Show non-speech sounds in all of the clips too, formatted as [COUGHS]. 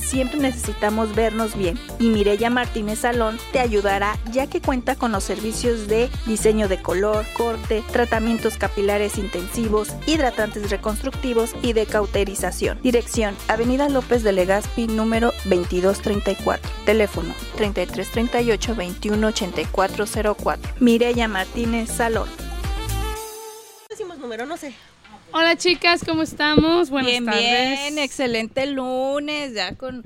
Siempre necesitamos vernos bien y Mireya Martínez Salón te ayudará ya que cuenta con los servicios de diseño de color, corte, tratamientos capilares intensivos, hidratantes reconstructivos y de cauterización. Dirección Avenida López de Legazpi número 2234. Teléfono 3338 218404. Mireya Martínez Salón. decimos número, no sé. Hola chicas, ¿cómo estamos? Buenas bien, tardes. bien, excelente lunes, ya con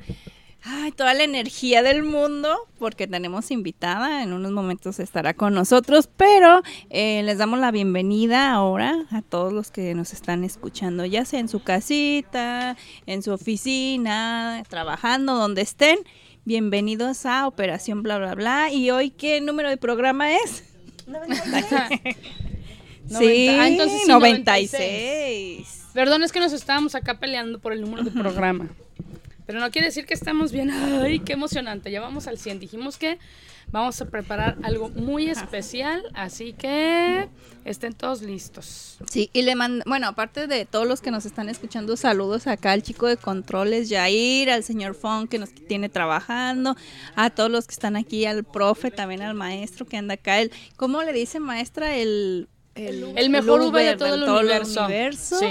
ay, toda la energía del mundo, porque tenemos invitada, en unos momentos estará con nosotros, pero eh, les damos la bienvenida ahora a todos los que nos están escuchando, ya sea en su casita, en su oficina, trabajando, donde estén. Bienvenidos a Operación Bla Bla Bla. ¿Y hoy qué número de programa es? [LAUGHS] Sí, ah, entonces sí, 96. Perdón, es que nos estábamos acá peleando por el número de programa. Pero no quiere decir que estamos bien. Ay, qué emocionante. Ya vamos al 100. Dijimos que vamos a preparar algo muy especial, así que estén todos listos. Sí, y le mando, bueno, aparte de todos los que nos están escuchando, saludos acá al chico de controles, Jair, al señor Fon que nos tiene trabajando, a todos los que están aquí, al profe, también al maestro que anda acá, el, ¿cómo le dice maestra? El, El mejor V de Uber todo el universo. universo. Sí.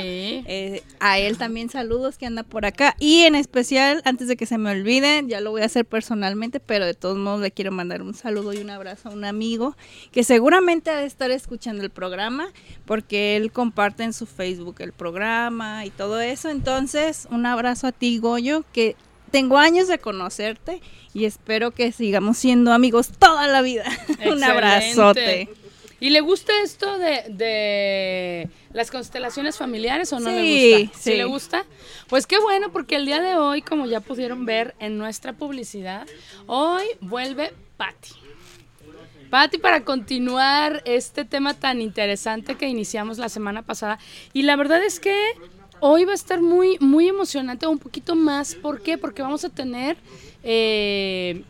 Eh, a él también saludos que anda por acá. Y en especial, antes de que se me olviden, ya lo voy a hacer personalmente, pero de todos modos le quiero mandar un saludo y un abrazo a un amigo que seguramente ha de estar escuchando el programa, porque él comparte en su Facebook el programa y todo eso. Entonces, un abrazo a ti, Goyo, que tengo años de conocerte y espero que sigamos siendo amigos toda la vida. [LAUGHS] un Excelente. abrazote. ¿Y le gusta esto de, de las constelaciones familiares o no Sí, le gusta? sí. le gusta? Pues qué bueno, porque el día de hoy, como ya pudieron ver en nuestra publicidad, hoy vuelve Patti. Patti para continuar este tema tan interesante que iniciamos la semana pasada. Y la verdad es que hoy va a estar muy, muy emocionante, un poquito más. ¿Por qué? Porque vamos a tener eh,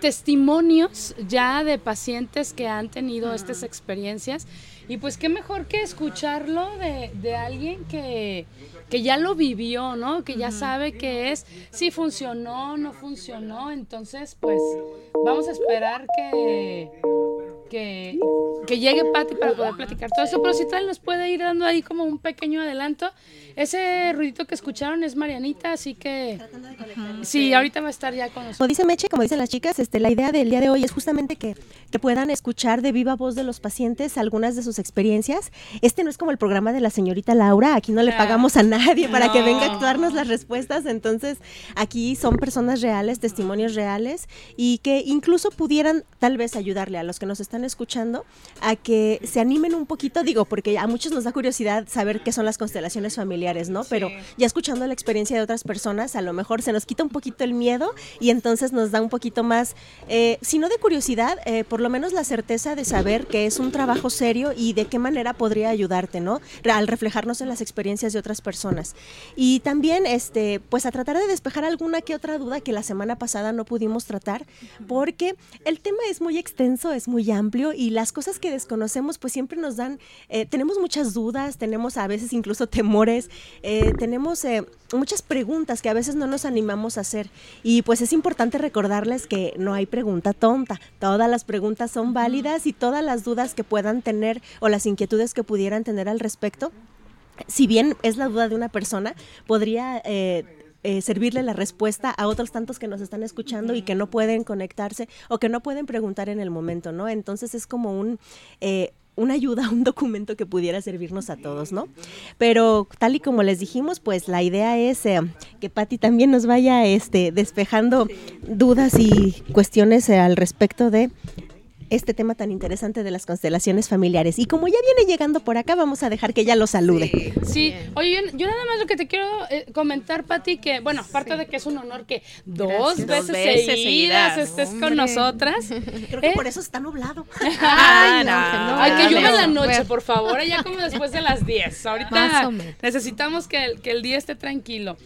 testimonios ya de pacientes que han tenido estas experiencias. Y pues qué mejor que escucharlo de, de alguien que, que ya lo vivió, ¿no? Que ya sabe que es, si funcionó, no funcionó. Entonces, pues vamos a esperar que, que que llegue Patti para poder platicar todo eso, pero si tal nos puede ir dando ahí como un pequeño adelanto. Ese ruidito que escucharon es Marianita, así que sí, ahorita va a estar ya con nosotros. Como dice Meche, como dicen las chicas, este, la idea del día de hoy es justamente que, que puedan escuchar de viva voz de los pacientes algunas de sus experiencias. Este no es como el programa de la señorita Laura, aquí no le Ah, pagamos a nadie para que venga a no. actuarnos las respuestas, entonces aquí son personas reales, testimonios reales y que incluso pudieran tal vez ayudarle a los que nos están escuchando a que se animen un poquito, digo, porque a muchos nos da curiosidad saber qué son las constelaciones familiares, ¿no? Pero ya escuchando la experiencia de otras personas, a lo mejor se nos quita un poquito el miedo y entonces nos da un poquito más, eh, si no de curiosidad, eh, por lo menos la certeza de saber que es un trabajo serio y de qué manera podría ayudarte, ¿no? Al reflejarnos en las experiencias de otras personas. Y también, este, pues a tratar de despejar alguna que otra duda que la semana pasada no pudimos tratar, porque el tema es muy extenso, es muy amplio y las cosas que desconocemos, pues siempre nos dan, eh, tenemos muchas dudas, tenemos a veces incluso temores, eh, tenemos eh, muchas preguntas que a veces no nos animamos a hacer. Y pues es importante recordarles que no hay pregunta tonta, todas las preguntas son válidas y todas las dudas que puedan tener o las inquietudes que pudieran tener al respecto si bien es la duda de una persona, podría eh, eh, servirle la respuesta a otros tantos que nos están escuchando y que no pueden conectarse o que no pueden preguntar en el momento, ¿no? Entonces es como un... eh, una ayuda, [LAUGHS] un documento que pudiera servirnos a todos, ¿no? Pero tal y como les dijimos, pues la idea es eh, que Patti también nos vaya este, despejando dudas y cuestiones eh, al respecto de este tema tan interesante de las constelaciones familiares. Y como ya viene llegando por acá, vamos a dejar que ella lo salude. Sí, oye, yo, yo nada más lo que te quiero eh, comentar, Pati, que, bueno, aparte de que es un honor que dos veces, Dos veces seguidas, seguidas, estés con nosotras. [LAUGHS] Creo que ¿Eh? por eso está nublado. [LAUGHS] Ah, no, que no. Ay, que llueva en la noche, Bueno, por favor, ya como después de las 10. [LAUGHS] Más Ahorita necesitamos que el, que el día esté tranquilo.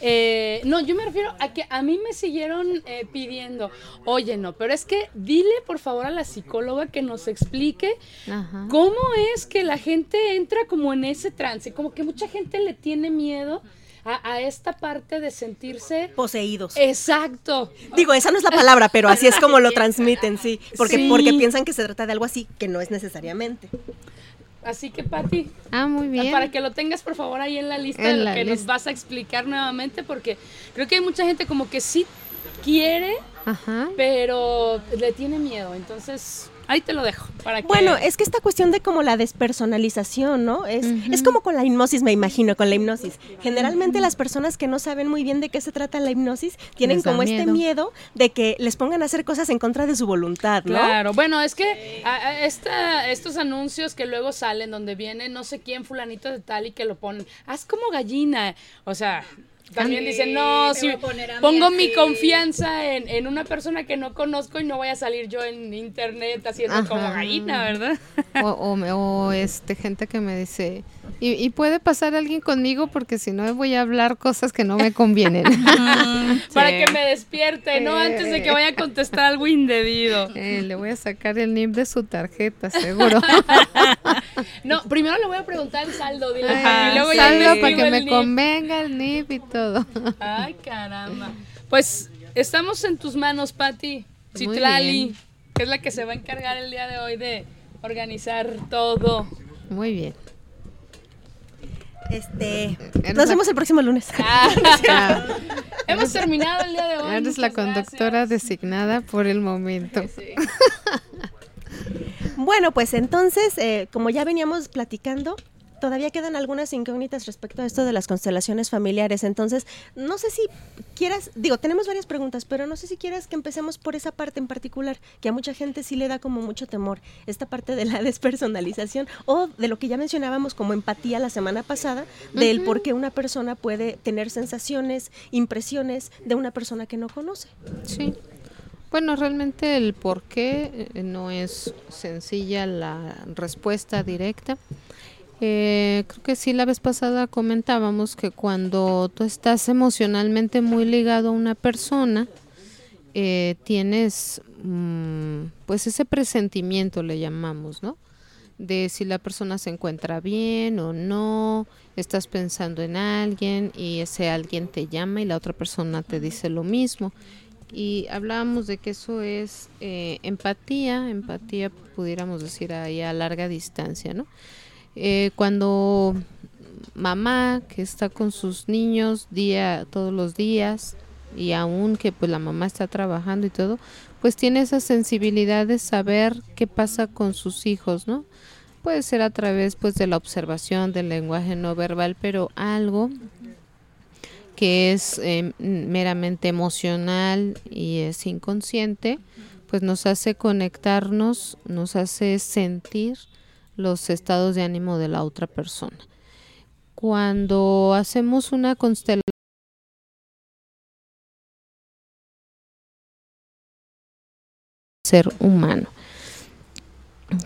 Eh, no, yo me refiero a que a mí me siguieron eh, pidiendo, oye, no, pero es que dile por favor a la psicóloga que nos explique Ajá. ¿Cómo es que la gente entra como en ese trance? Como que mucha gente le tiene miedo a, a esta parte de sentirse... Poseídos. Exacto. Digo, esa no es la palabra, pero así es como lo transmiten, sí. Porque, Sí. porque piensan que se trata de algo así, que no es necesariamente. Así que, Pati, Ah, muy bien. para que lo tengas por favor ahí en la lista En de lo la que nos vas a explicar nuevamente, porque creo que hay mucha gente como que sí quiere, Ajá. pero le tiene miedo. Entonces, ahí te lo dejo. Para que... Bueno, es que esta cuestión de como la despersonalización, ¿no? Es, es como con la hipnosis, me imagino, con la hipnosis. Generalmente las personas que no saben muy bien de qué se trata la hipnosis tienen Les como este miedo. miedo de que les pongan a hacer cosas en contra de su voluntad, ¿no? Claro, bueno, es que a- a esta- estos anuncios que luego salen donde viene no sé quién fulanito de tal y que lo ponen, haz como gallina, o sea, también dicen, no, si pongo mi confianza en, en una persona que no conozco y no voy a salir yo en internet haciendo Ajá. como gallina, ¿verdad? [LAUGHS] O, o me- o, este gente que me dice, y, y puede pasar alguien conmigo porque si no voy a hablar cosas que no me convienen. [LAUGHS] [LAUGHS] Para Sí. que me despierte, ¿no? Antes de que vaya a contestar algo indebido. Eh, le voy a sacar el NIP de su tarjeta, seguro. [LAUGHS] No, primero le voy a preguntar el saldo, dile, Ajá, y luego saldo para que me NIP. convenga el NIP y todo. Ay, caramba. Pues estamos en tus manos, Patti. Citlali, que es la que se va a encargar el día de hoy de organizar todo. Muy bien. Este, nos la- vemos el próximo lunes. [LAUGHS] [LAUGHS] Ah, Hemos terminado el día de hoy. eres la conductora gracias. designada por el momento. Sí. Bueno, pues entonces, eh, como ya veníamos platicando, todavía quedan algunas incógnitas respecto a esto de las constelaciones familiares. Entonces, no sé si quieras, digo, tenemos varias preguntas, pero no sé si quieras que empecemos por esa parte en particular, que a mucha gente sí le da como mucho temor, esta parte de la [LAUGHS] despersonalización o de lo que ya mencionábamos como empatía la semana pasada, del por qué una persona puede tener sensaciones, impresiones de una persona que no conoce. Sí. Bueno, realmente el por qué eh, no es sencilla la respuesta directa. Eh, creo que sí, la vez pasada comentábamos que cuando tú estás emocionalmente muy ligado a una persona, eh, tienes mm, pues ese presentimiento, le llamamos, ¿no? De si la persona se encuentra bien o no, estás pensando en alguien y ese alguien te llama y la otra persona te dice lo mismo. Y hablábamos de que eso es eh, empatía, empatía pudiéramos decir ahí a larga distancia, ¿no? Eh, cuando mamá que está con sus niños día todos los días y aún que pues la mamá está trabajando y todo, pues tiene esa sensibilidad de saber qué pasa con sus hijos, ¿no? Puede ser a través pues de la observación del lenguaje no verbal, pero algo que es eh, meramente emocional y es inconsciente, pues nos hace conectarnos, nos hace sentir los estados de ánimo de la otra persona. Cuando hacemos una constelación ser humano.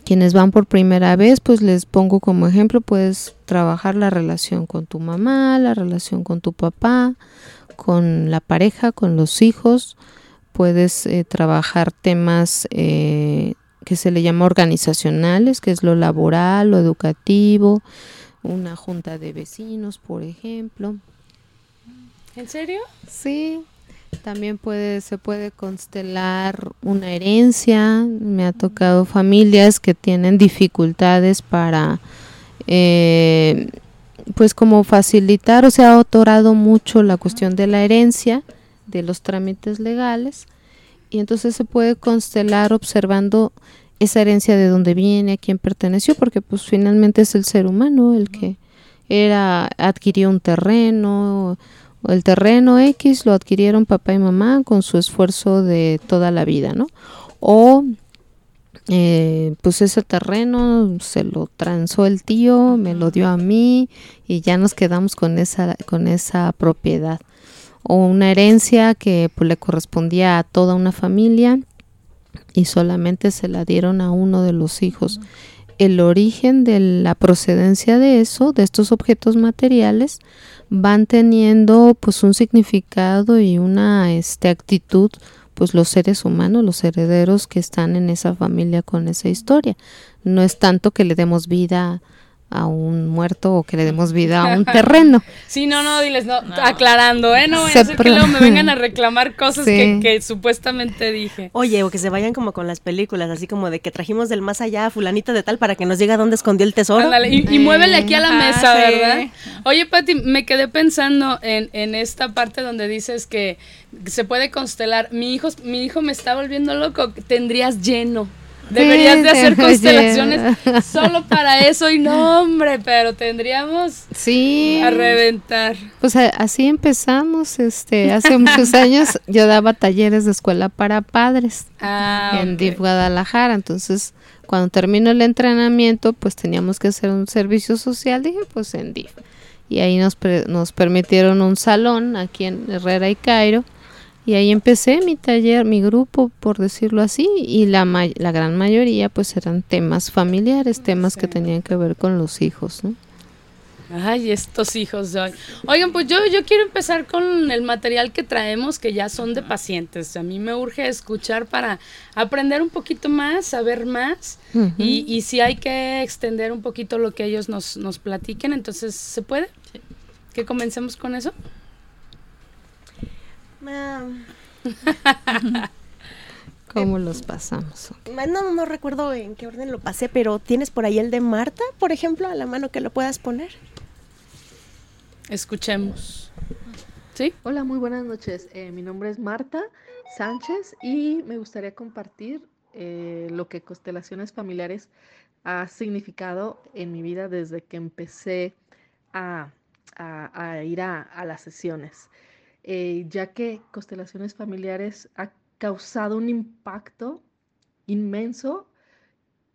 Quienes van por primera vez, pues les pongo como ejemplo, puedes trabajar la relación con tu mamá, la relación con tu papá, con la pareja, con los hijos. Puedes eh, trabajar temas eh, que se le llama organizacionales, que es lo laboral, lo educativo, una junta de vecinos, por ejemplo. ¿En serio? Sí, también puede, se puede constelar una herencia. Me ha tocado familias que tienen dificultades para, eh, pues como facilitar, o se ha otorado mucho la cuestión de la herencia, de los trámites legales, y entonces se puede constelar observando esa herencia de dónde viene, a quién perteneció, porque pues finalmente es el ser humano el que era adquirió un terreno, el terreno X lo adquirieron papá y mamá con su esfuerzo de toda la vida, ¿no? O eh, pues ese terreno se lo transó el tío, me lo dio a mí y ya nos quedamos con esa, con esa propiedad. O una herencia que pues, le correspondía a toda una familia y solamente se la dieron a uno de los hijos. El origen de la procedencia de eso, de estos objetos materiales, van teniendo pues un significado y una este, actitud pues los seres humanos, los herederos que están en esa familia con esa historia. No es tanto que le demos vida un muerto o que le demos [LAUGHS] vida a un terreno. Sí, no, no, diles, no, aclarando, ¿eh? No voy a hacer que luego me vengan a [LAUGHS] reclamar cosas que, que, supuestamente dije. Oye, o que se vayan como con las películas, así como de que trajimos del más allá a fulanita de tal para que nos diga dónde escondió el tesoro. Ándale, y, y muévele aquí a la mesa, ¿verdad? Oye, Pati, me quedé pensando en, en esta parte donde dices que se puede constelar. Mi hijo, mi hijo me está volviendo loco, tendrías lleno. Deberías Sí, de hacer te- constelaciones solo para eso y no, hombre, pero tendríamos Sí. a reventar. Pues así empezamos, este, hace muchos años [LAUGHS] yo daba talleres de escuela para padres Ah, en ok. DIF Guadalajara, entonces cuando terminó el entrenamiento, pues teníamos que hacer un servicio social, dije, pues en DIF. Y ahí nos, pre- nos permitieron un salón aquí en Herrera y Cairo. Y ahí empecé mi taller, mi grupo, por decirlo así, y la, may- la gran mayoría pues eran temas familiares, temas que tenían que ver con los hijos, ¿no? Ay, estos hijos de hoy. Oigan, pues yo, yo quiero empezar con el material que traemos, que ya son de pacientes. A mí me urge escuchar para aprender un poquito más, saber más, y, y si hay que extender un poquito lo que ellos nos, nos platiquen, entonces, ¿se puede? Que comencemos con eso. [LAUGHS] ¿Cómo los pasamos? no, no recuerdo en qué orden lo pasé, pero ¿tienes por ahí el de Marta, por ejemplo, a la mano que lo puedas poner? Escuchemos. ¿Sí? Hola, muy buenas noches. Eh, mi nombre es Marta Sánchez y me gustaría compartir eh, lo que constelaciones familiares ha significado en mi vida desde que empecé a, a- a ir a, a las sesiones, Eh, ya que constelaciones familiares ha causado un impacto inmenso,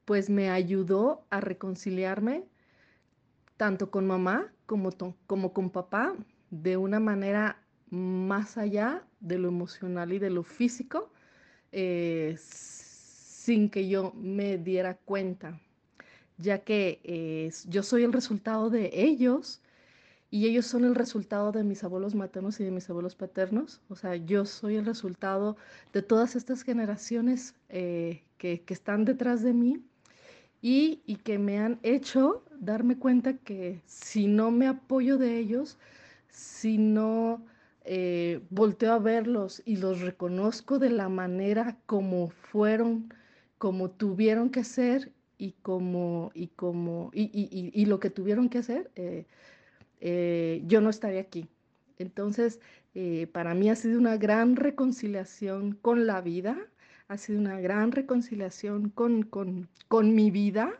pues me ayudó a reconciliarme tanto con mamá como, con papá de una manera más allá de lo emocional y de lo físico, eh, sin que yo me diera cuenta, ya que eh, yo soy el resultado de ellos y ellos son el resultado de mis abuelos maternos y de mis abuelos paternos. O sea, yo soy el resultado de todas estas generaciones eh, que, que están detrás de mí y, y que me han hecho darme cuenta que si no me apoyo de ellos, si no eh, volteo a verlos y los reconozco de la manera como fueron, como tuvieron que ser y como, y como, y, y- y- lo que tuvieron que hacer, eh, eh, yo no estaría aquí. Entonces, eh, para mí ha sido una gran reconciliación con la vida, ha sido una gran reconciliación con, con, con mi vida,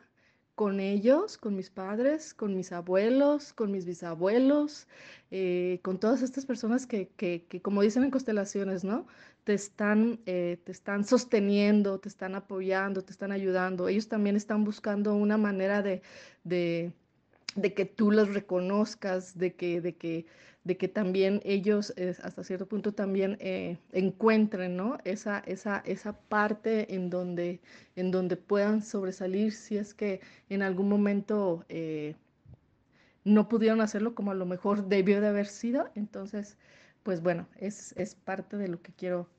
con ellos, con mis padres, con mis abuelos, con mis bisabuelos, eh, con todas estas personas que, que, que, como dicen en constelaciones, ¿no? Te están, te están sosteniendo, te están apoyando, te están ayudando. Ellos también están buscando una manera de, de que tú los reconozcas, de que, de que, de que también ellos eh, hasta cierto punto también eh, encuentren ¿no? esa, esa, esa parte en donde, en donde puedan sobresalir si es que en algún momento eh, no pudieron hacerlo como a lo mejor [LAUGHS] debió de haber sido. Entonces, pues bueno, es, es parte de lo que quiero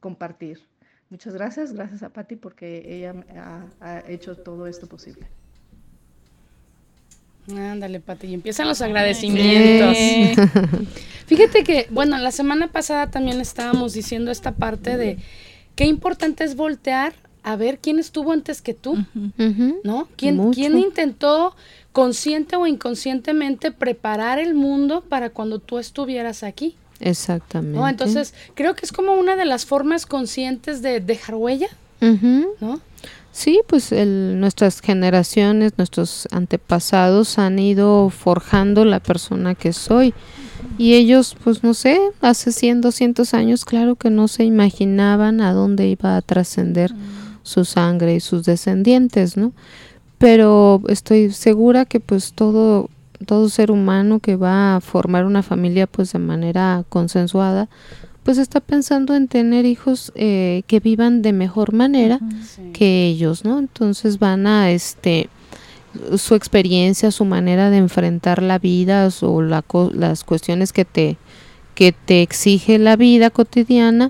compartir. Muchas gracias, gracias a Patti porque ella ha hecho todo esto posible. Ándale, Pati, y empiezan los agradecimientos. [LAUGHS] Fíjate que, bueno, la semana pasada también estábamos diciendo esta parte de qué importante es voltear a ver quién estuvo antes que tú. ¿no? ¿Quién, Mucho. quién intentó consciente o inconscientemente preparar el mundo para cuando tú estuvieras aquí? Exactamente. ¿no? Entonces, creo que es como una de las formas conscientes de dejar huella. ¿no? Sí, pues el- nuestras generaciones, nuestros antepasados han ido forjando la persona que soy. Y ellos, pues no sé, hace 100, 200 años, claro que no se imaginaban a dónde iba a trascender su sangre y sus descendientes, ¿no? Pero estoy segura que pues todo, todo ser humano que va a formar una familia pues de manera consensuada, pues está pensando en tener hijos eh, que vivan de mejor manera Sí. que ellos, ¿no? Entonces van a, este, su experiencia, su manera de enfrentar la vida o la co- las cuestiones que te, que te exige la vida cotidiana,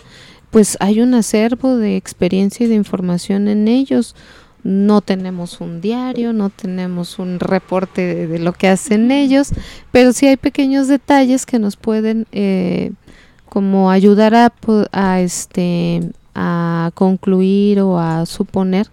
pues hay un acervo de experiencia y de información en ellos. No tenemos un diario, no tenemos un reporte de, de lo que hacen ellos, pero sí hay pequeños detalles que nos pueden eh, como ayudar a, este a concluir o a suponer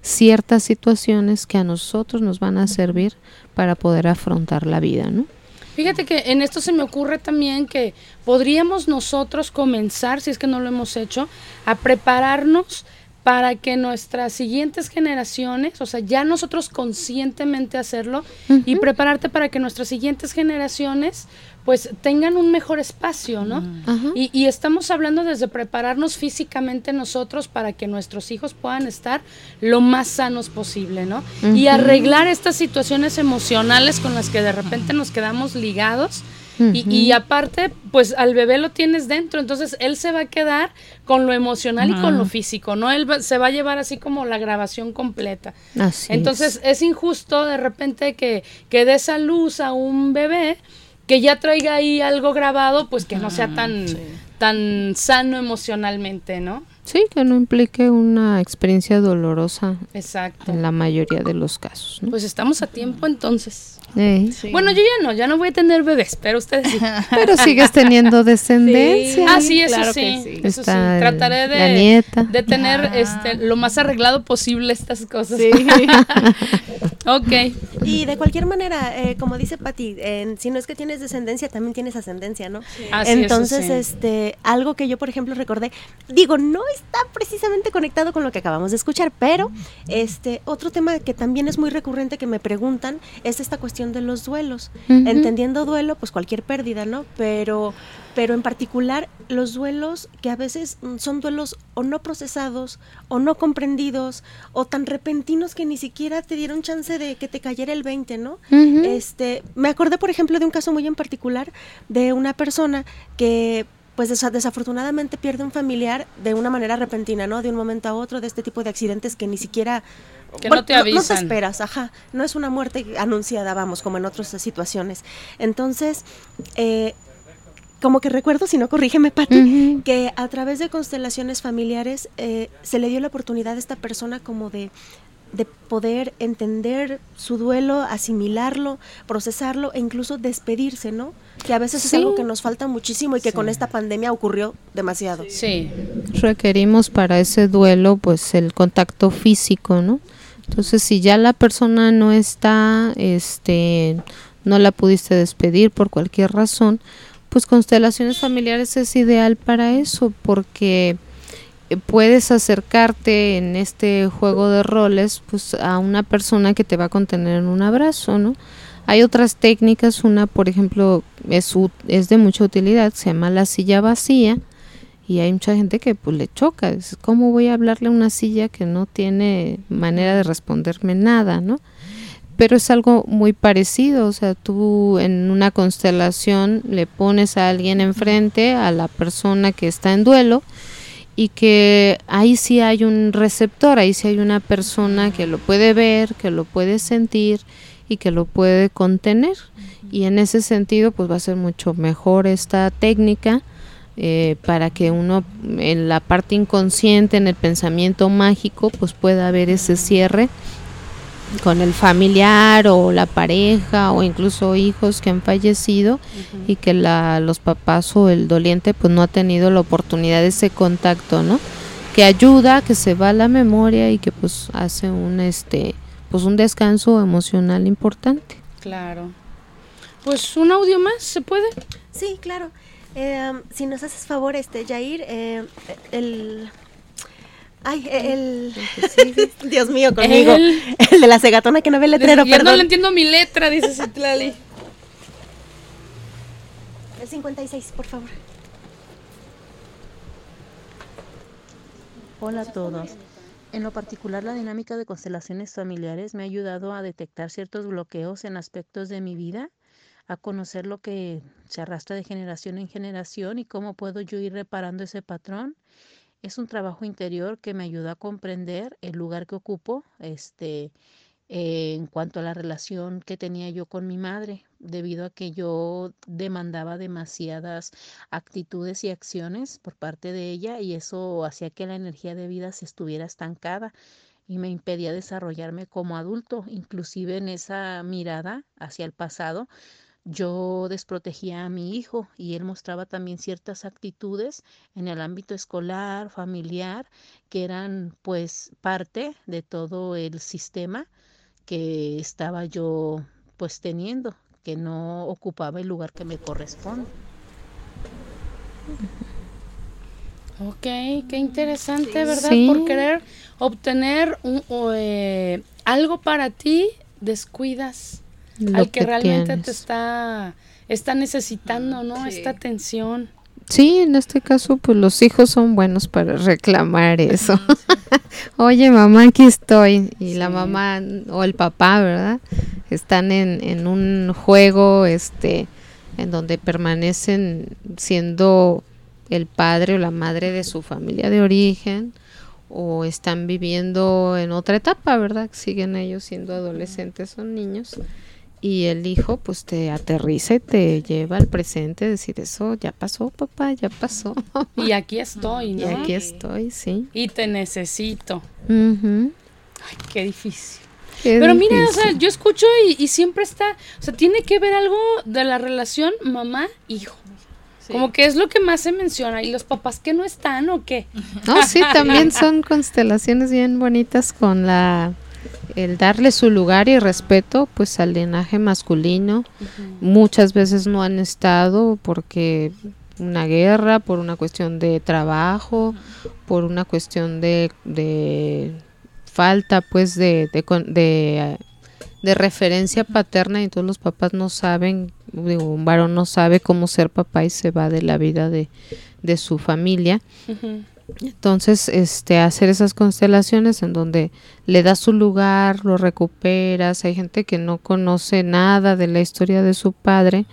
ciertas situaciones que a nosotros nos van a servir para poder afrontar la vida, ¿no? Fíjate que en esto se me ocurre también que podríamos nosotros comenzar, si es que no lo hemos hecho, a prepararnos para que nuestras siguientes generaciones, o sea, ya nosotros conscientemente hacerlo y prepararte para que nuestras siguientes generaciones pues tengan un mejor espacio, ¿no? Ajá. Y, y estamos hablando desde prepararnos físicamente nosotros para que nuestros hijos puedan estar lo más sanos posible, ¿no? Y arreglar estas situaciones emocionales con las que de repente nos quedamos ligados. Y, y aparte, pues al bebé lo tienes dentro, entonces él se va a quedar con lo emocional y con lo físico, ¿no? Él va- se va a llevar así como la grabación completa. Así Entonces es injusto de repente que, que des a luz a un bebé que ya traiga ahí algo grabado, pues que no sea tan, tan sano emocionalmente, ¿no? Sí, que no implique una experiencia dolorosa Exacto. en la mayoría de los casos, ¿no? Pues estamos a tiempo entonces. Bueno, yo ya no, ya no voy a tener bebés, pero ustedes sí. [LAUGHS] Pero sigues teniendo [LAUGHS] descendencia. Ah, sí, eso claro sí. que sí. Eso Trataré la de, nieta. de tener este lo más arreglado posible estas cosas. [LAUGHS] ok. Y de cualquier manera, eh, como dice Pati, en- si no es que tienes descendencia, también tienes ascendencia, ¿no? Así, eso Entonces, sí. este, algo que yo, por ejemplo, recordé, digo, no está precisamente conectado con lo que acabamos de escuchar, pero este, otro tema que también es muy recurrente que me preguntan es esta cuestión de los duelos. Entendiendo duelo, pues cualquier pérdida, ¿no? Pero, pero en particular los duelos que a veces mm, son duelos o no procesados, o no comprendidos, o tan repentinos que ni siquiera te dieron chance de que te cayera el 20, ¿no? Este, me acordé, por ejemplo, de un caso muy en particular de una persona que pues desa- desafortunadamente pierde un familiar de una manera repentina, ¿no? De un momento a otro, de este tipo de accidentes que ni siquiera... Que no te No, avisan. esperas, ajá. No es una muerte anunciada, vamos, como en otras situaciones. Entonces, eh, como que recuerdo, si no corrígeme, Pati, que a través de constelaciones familiares eh, se le dio la oportunidad a esta persona como de de poder entender su duelo, asimilarlo, procesarlo e incluso despedirse, ¿no? Que a veces es algo que nos falta muchísimo y que con esta pandemia ocurrió demasiado. Sí. requerimos para ese duelo pues el contacto físico, ¿no? Entonces si ya la persona no está, este, no la pudiste despedir por cualquier razón, pues constelaciones familiares es ideal para eso porque puedes acercarte en este juego de roles pues a una persona que te va a contener en un abrazo, ¿no? Hay otras técnicas, una por ejemplo es, es de mucha utilidad, se llama la silla vacía, y hay mucha gente que pues le choca. Es, ¿Cómo voy a hablarle a una silla que no tiene manera de responderme nada, no? Pero es algo muy parecido, o sea, tú en una constelación le pones a alguien enfrente, a la persona que está en duelo, y que ahí sí hay un receptor, ahí sí hay una persona que lo puede ver, que lo puede sentir y que lo puede contener. Y en ese sentido, pues va a ser mucho mejor esta técnica eh, para que uno en la parte inconsciente, en el pensamiento mágico, pues pueda haber ese cierre con el familiar o la pareja o incluso hijos que han fallecido y que la, los papás o el doliente pues no ha tenido la oportunidad de ese contacto, ¿no? Que ayuda, que se va la memoria y que pues hace un este pues un descanso emocional importante. Claro. Pues un audio más, ¿se puede? Sí, claro. Eh, si nos haces favor, este, Jair, eh, el... Ay, el... Dios mío, conmigo. El- El, de la cegatona que no ve el letrero, Ya no perdón. le entiendo mi letra, dice Citlali. El 56, por favor. Hola a todos. En lo particular, la dinámica de constelaciones familiares me ha ayudado a detectar ciertos bloqueos en aspectos de mi vida, a conocer lo que se arrastra de generación en generación y cómo puedo yo ir reparando ese patrón. Es un trabajo interior que me ayuda a comprender el lugar que ocupo, este, en cuanto a la relación que tenía yo con mi madre, debido a que yo demandaba demasiadas actitudes y acciones por parte de ella y eso hacía que la energía de vida se estuviera estancada y me impedía desarrollarme como adulto, inclusive en esa mirada hacia el pasado. Yo desprotegía a mi hijo y él mostraba también ciertas actitudes en el ámbito escolar, familiar, que eran pues parte de todo el sistema que estaba yo pues teniendo, que no ocupaba el lugar que me corresponde. Ok, qué interesante, ¿verdad? Sí. Por querer obtener un, o, eh, algo para ti, descuidas Lo al que, que realmente te está, está necesitando, ¿no? Esta atención. Sí, en este caso, pues los hijos son buenos para reclamar eso. [LAUGHS] Oye, mamá, aquí estoy. Y la mamá o el papá, ¿verdad? Están en, en un juego, este, en donde permanecen siendo el padre o la madre de su familia de origen o están viviendo en otra etapa, ¿verdad? Siguen ellos siendo adolescentes, son niños y el hijo pues te aterriza y te lleva al presente, decir eso ya pasó, papá, ya pasó. [LAUGHS] Y aquí estoy, y ¿no? aquí estoy, sí. Y te necesito. Ujú. Ay, qué difícil. Qué Pero mira, o sea, yo escucho y, y siempre está, o sea, tiene que ver algo de la relación mamá-hijo. Como que es lo que más se menciona. ¿Y los papás que no están o qué? No, sí, también [LAUGHS] son constelaciones bien bonitas con la el darle su lugar y respeto pues al linaje masculino. Muchas veces no han estado porque una guerra, por una cuestión de trabajo, por una cuestión de, de falta pues de, de, con- de, de referencia paterna y todos los papás no saben, digo, un varón no sabe cómo ser papá y se va de la vida de, de su familia. Entonces, este, hacer esas constelaciones en donde le das su lugar, lo recuperas. Hay gente que no conoce nada de la historia de su padre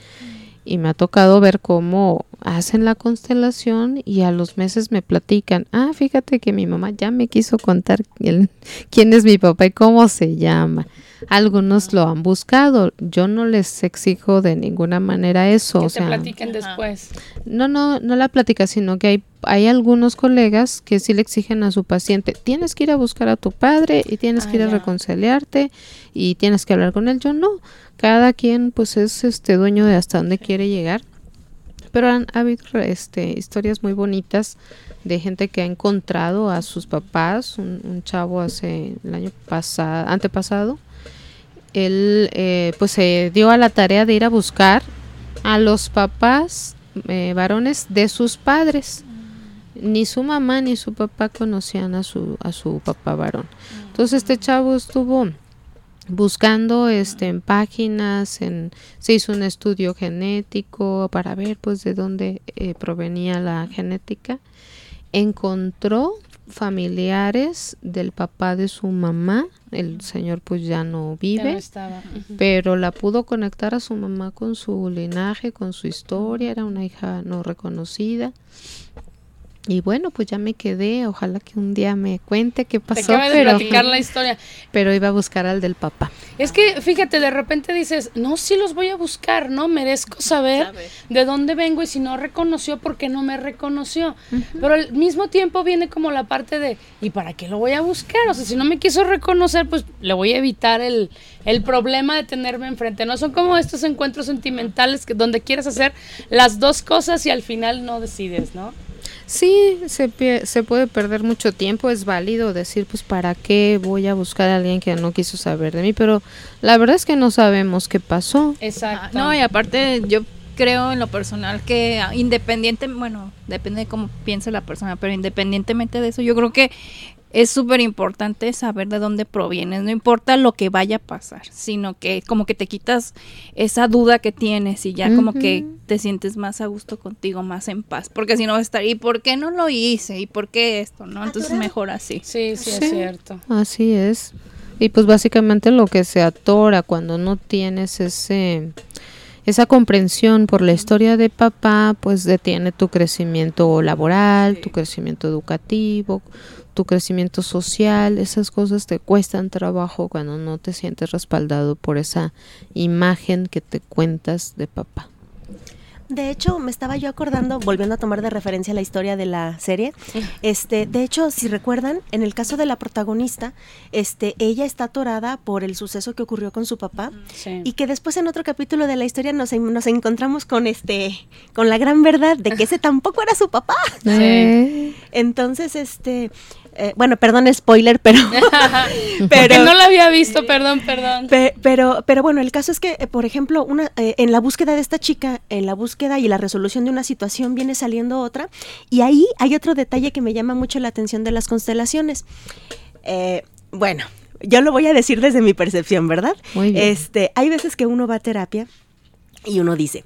y me ha tocado ver cómo hacen la constelación y a los meses me platican, ah, fíjate que mi mamá ya me quiso contar el- quién es mi papá y cómo se llama. Algunos lo han buscado. Yo no les exijo de ninguna manera eso. Que o te sea, platiquen después. no, no, no la plática, sino que hay, hay algunos colegas que sí le exigen a su paciente, tienes que ir a buscar a tu padre y tienes Ah, que ir a reconciliarte y tienes que hablar con él. Yo no, cada quien pues es este dueño de hasta dónde quiere llegar. Pero han ha habido este, historias muy bonitas de gente que ha encontrado a sus papás, un, un chavo hace el año pasado, antepasado, él eh, pues se dio a la tarea de ir a buscar a los papás eh, varones de sus padres. Ni su mamá ni su papá conocían a su, a su papá varón. Entonces este chavo estuvo buscando este en páginas, en, se hizo un estudio genético para ver pues de dónde eh, provenía la genética. Encontró familiares del papá de su mamá, el señor pues ya no Ya vive no estaba. Ujú. pero la pudo conectar a su mamá con su linaje, con su historia, era una hija no reconocida. Y bueno, pues ya me quedé, ojalá que un día me cuente qué Te pasó, acabas de pero, platicar la historia. pero iba a buscar al del papá. Es que, fíjate, de repente dices, no, sí los voy a buscar, ¿no? Merezco saber de dónde vengo y si no reconoció, ¿por qué no me reconoció? Pero al mismo tiempo viene como la parte de, ¿y para qué lo voy a buscar? O sea, si no me quiso reconocer, pues le voy a evitar el, el problema de tenerme enfrente. No son como estos encuentros sentimentales que donde quieres hacer las dos cosas y al final no decides, ¿no? Sí, se, pie- se puede perder mucho tiempo, es válido decir, pues, ¿para qué voy a buscar a alguien que no quiso saber de mí? Pero la verdad es que no sabemos qué pasó. Exacto. No, y aparte yo creo en lo personal que ah, independiente, bueno, depende de cómo piense la persona, pero independientemente de eso, yo creo que es súper importante saber de dónde provienes, no importa lo que vaya a pasar, sino que como que te quitas esa duda que tienes y ya como que te sientes más a gusto contigo, más en paz, porque si no vas a estar, ¿y por qué no lo hice? ¿Y por qué esto? ¿No? Entonces mejor así. Sí, sí, Sí. es cierto. Así es. Y pues básicamente lo que se atora cuando no tienes ese esa comprensión por la historia de papá, pues detiene tu crecimiento laboral, tu crecimiento educativo, tu crecimiento social, esas cosas te cuestan trabajo cuando no te sientes respaldado por esa imagen que te cuentas de papá. De hecho, me estaba yo acordando, volviendo a tomar de referencia la historia de la serie. Este, de hecho, si recuerdan, en el caso de la protagonista, este, ella está atorada por el suceso que ocurrió con su papá Sí. y que después en otro capítulo de la historia nos, nos encontramos con este, con la gran verdad de que ese tampoco era su papá. [LAUGHS] Eh, Entonces, este, eh, bueno, perdón spoiler, pero, [LAUGHS] [LAUGHS] Porque no la había visto, perdón, perdón. Pe- pero, pero bueno, el caso es que, eh, por ejemplo, una, eh, en la búsqueda de esta chica, en la búsqueda y la resolución de una situación viene saliendo otra. Y ahí hay otro detalle que me llama mucho la atención de las constelaciones. Eh, bueno, yo lo voy a decir desde mi percepción, ¿verdad? Muy bien. Este, hay veces que uno va a terapia y uno dice.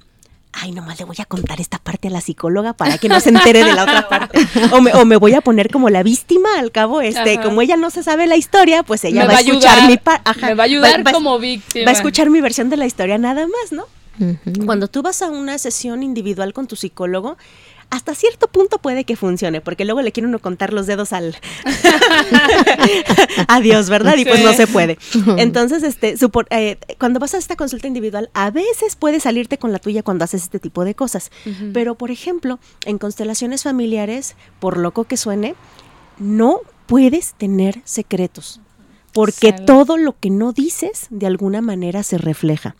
Ay, nomás le voy a contar esta parte a la psicóloga para que no se entere de la otra [LAUGHS] parte. O me, o me voy a poner como la víctima, al cabo, este, Ajá. como ella no se sabe la historia, pues ella va, a escuchar ayudar, mi pa- ajá, Me va a ayudar va- va- como víctima. va a escuchar mi versión de la historia nada más, ¿no? Cuando tú vas a una sesión individual con tu psicólogo, hasta cierto punto puede que funcione, porque luego le quiere uno contar los dedos al [LAUGHS] adiós, ¿verdad? Y pues Sí. no se puede. Entonces, este, supo- eh, cuando vas a esta consulta individual, a veces puede salirte con la tuya cuando haces este tipo de cosas. Pero, por ejemplo, en constelaciones familiares, por loco que suene, no puedes tener secretos. Porque Sale. todo lo que no dices, de alguna manera se refleja.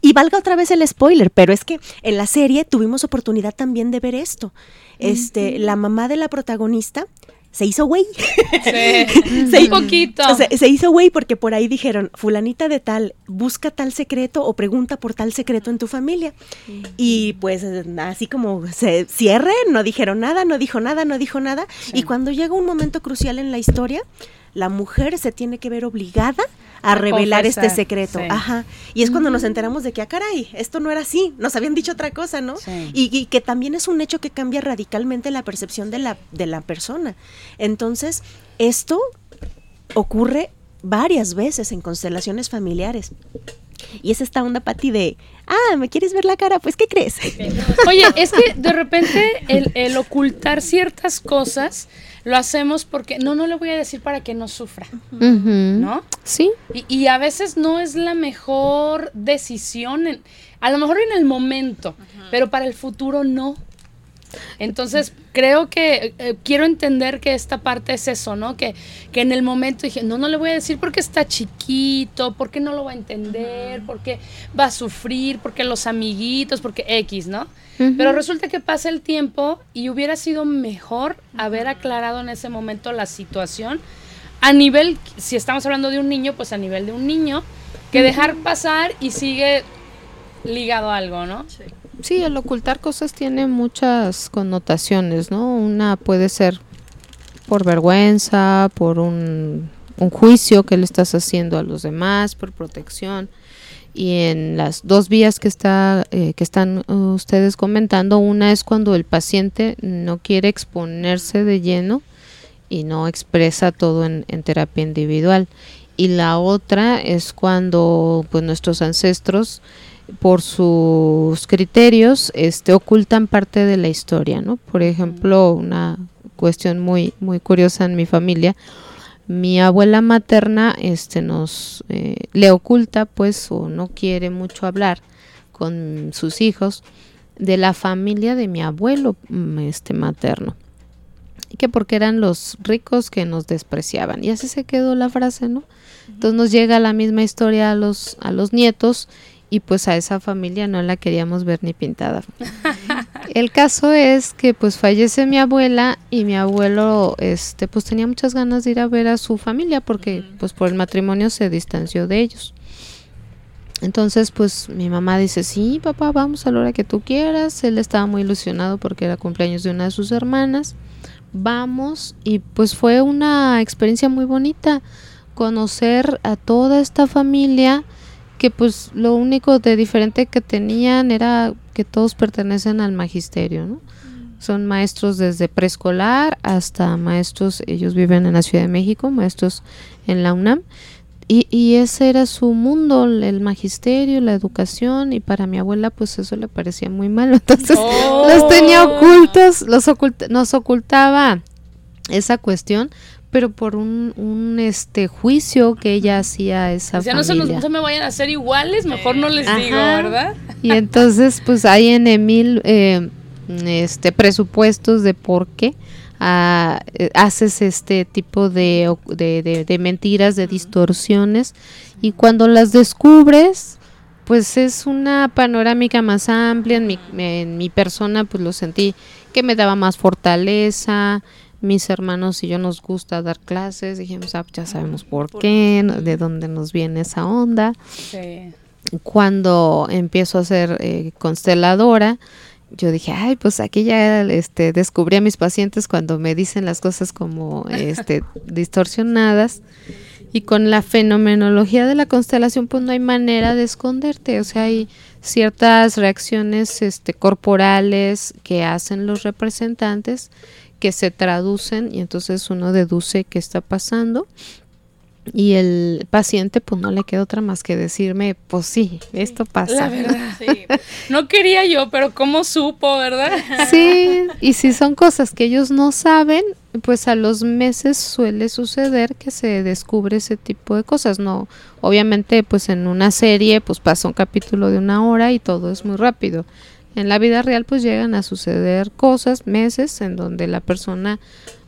Y valga otra vez el spoiler, pero es que en la serie tuvimos oportunidad también de ver esto. Este, la mamá de la protagonista se hizo güey. Sí, [LAUGHS] Se- un poquito. Se, se hizo güey porque por ahí dijeron, fulanita de tal, busca tal secreto o pregunta por tal secreto en tu familia. Y pues así como se cierre, no dijeron nada, no dijo nada, no dijo nada. Y cuando llega un momento crucial en la historia, la mujer se tiene que ver obligada a, A revelar este secreto. sí. Ajá. Y es cuando nos enteramos de que, ah, caray, esto no era así, nos habían dicho otra cosa, ¿no? Sí. Y, y que también es un hecho que cambia radicalmente la percepción de la, de la persona. Entonces, esto ocurre varias veces en constelaciones familiares. Y es esta onda, Pati, de, ah, ¿me quieres ver la cara? Pues, ¿qué crees? Oye, es que de repente el, el ocultar ciertas cosas lo hacemos porque no, no le voy a decir para que no sufra. ¿no? Sí, Y, y a veces no es la mejor decisión, en- a lo mejor en el momento, pero para el futuro no. Entonces, creo que eh, quiero entender que esta parte es eso, ¿no? Que, que en el momento dije, no, no le voy a decir porque está chiquito, porque no lo va a entender, porque va a sufrir, porque los amiguitos, porque X, ¿no? Pero resulta que pasa el tiempo y hubiera sido mejor haber aclarado en ese momento la situación a nivel, si estamos hablando de un niño, pues a nivel de un niño, que dejar pasar y sigue ligado a algo, ¿no? Sí, el ocultar cosas tiene muchas connotaciones, ¿no? Una puede ser por vergüenza, por un, un juicio que le estás haciendo a los demás, por protección. Y en las dos vías que, está, eh, que están uh, ustedes comentando, una es cuando el paciente no quiere exponerse de lleno y no expresa todo en, en terapia individual. Y la otra es cuando pues, nuestros ancestros por sus criterios este ocultan parte de la historia no por ejemplo una cuestión muy muy curiosa en mi familia. Mi abuela materna este nos eh, le oculta pues o no quiere mucho hablar con sus hijos de la familia de mi abuelo mm, este materno. Que porque eran los ricos que nos despreciaban. Y así se quedó la frase no entonces nos llega la misma historia a los a los nietos y pues a esa familia no la queríamos ver ni pintada. [LAUGHS] El caso es que pues fallece mi abuela y mi abuelo este pues tenía muchas ganas de ir a ver a su familia porque pues por el matrimonio se distanció de ellos. Entonces pues mi mamá dice, sí papá, vamos a la hora que tú quieras. Él estaba muy ilusionado porque era cumpleaños de una de sus hermanas. Vamos y pues fue una experiencia muy bonita conocer a toda esta familia que pues lo único de diferente que tenían era que todos pertenecen al magisterio, ¿no? Son maestros desde preescolar hasta maestros, ellos viven en la Ciudad de México, maestros en la UNAM, y, y ese era su mundo, el magisterio, la educación, y para mi abuela pues eso le parecía muy malo, [LAUGHS] entonces Oh. los tenía ocultos, los ocult- nos ocultaba esa cuestión, pero por un, un este juicio que ella hacía a esa Ya no se, familia. no se me vayan a hacer iguales, mejor no les digo. ¿verdad? Y entonces, pues hay en Emil eh, este presupuestos de por qué ah, eh, haces este tipo de, de- de mentiras, de distorsiones, y cuando las descubres, pues es una panorámica más amplia. En mi, en mi persona, pues lo sentí que me daba más fortaleza. Mis hermanos y yo nos gusta dar clases, dijimos, ah, ya sabemos por qué, de dónde nos viene esa onda Sí. cuando empiezo a ser eh, consteladora, yo dije, ay, pues aquí ya este, descubrí a mis pacientes cuando me dicen las cosas como este, [LAUGHS] distorsionadas. Y con la fenomenología de la constelación, pues no hay manera de esconderte. O sea, hay ciertas reacciones este, corporales que hacen los representantes que se traducen y entonces uno deduce qué está pasando y el paciente pues no le queda otra más que decirme, pues sí, esto pasa. La verdad. [LAUGHS] No quería yo, pero ¿cómo supo, verdad? Sí, y si son cosas que ellos no saben, pues a los meses suele suceder que se descubre ese tipo de cosas. No, obviamente, pues en una serie, pues pasa un capítulo de una hora y todo es muy rápido. En la vida real, pues llegan a suceder cosas, meses, en donde la persona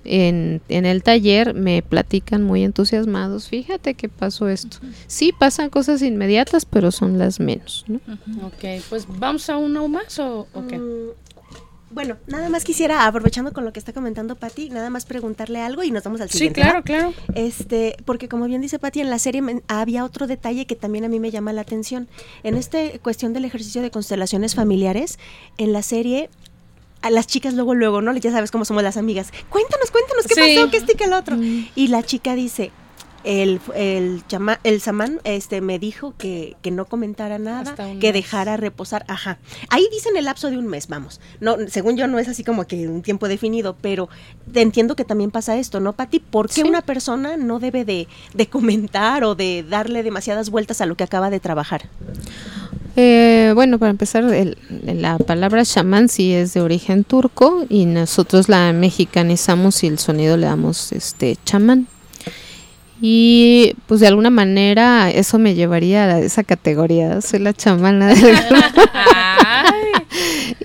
en, en el taller me platican muy entusiasmados, fíjate que pasó esto. Sí, pasan cosas inmediatas, pero son las menos, ¿no? Ok, pues vamos a uno más o, o qué? Mm, Bueno, nada más quisiera, aprovechando con lo que está comentando Patti, nada más preguntarle algo y nos vamos al Sí, siguiente. claro, ¿va? claro. Este, porque como bien dice Patti, en la serie había otro detalle que también a mí me llama la atención. En esta cuestión del ejercicio de constelaciones familiares, en la serie, a las chicas luego, luego, ¿no? Ya sabes cómo somos las amigas. Cuéntanos, cuéntanos, ¿qué Sí. pasó? ¿Qué este y que el otro? Y la chica dice, el, el, chama- el samán este, me dijo que, que no comentara nada, que mes. dejara reposar. Ajá. Ahí dicen el lapso de un mes, vamos. No, según yo no es así como que un tiempo definido, pero te entiendo que también pasa esto, ¿no, Pati? ¿Por qué Sí. una persona no debe de, de comentar o de darle demasiadas vueltas a lo que acaba de trabajar? Eh, bueno, para empezar, el- la palabra chamán sí es de origen turco y nosotros la mexicanizamos y el sonido le damos este chamán. Y pues de alguna manera eso me llevaría a esa categoría, soy la chamana del [LAUGHS] grupo. [LAUGHS]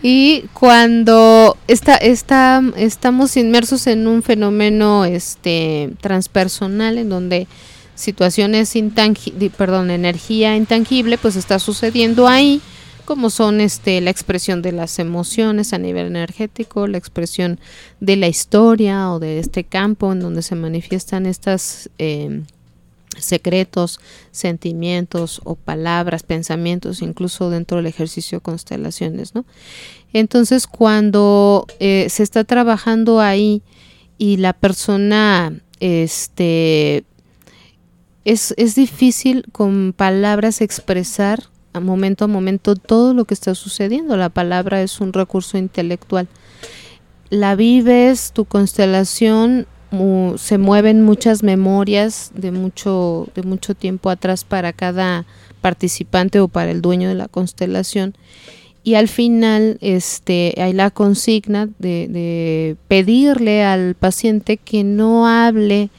Y cuando está, está, estamos inmersos en un fenómeno este, transpersonal en donde situaciones intangibles, perdón, energía intangible, pues está sucediendo ahí, como son este, la expresión de las emociones a nivel energético, la expresión de la historia o de este campo en donde se manifiestan estas eh, secretos, sentimientos o palabras, pensamientos, incluso dentro del ejercicio de constelaciones, ¿no? Entonces, cuando eh, se está trabajando ahí y la persona, este, es, es difícil con palabras expresar a momento a momento todo lo que está sucediendo. La palabra es un recurso intelectual. La vives, tu constelación, se mueven muchas memorias de mucho, de mucho tiempo atrás para cada participante o para el dueño de la constelación. Y al final este, hay la consigna de, de pedirle al paciente que no hable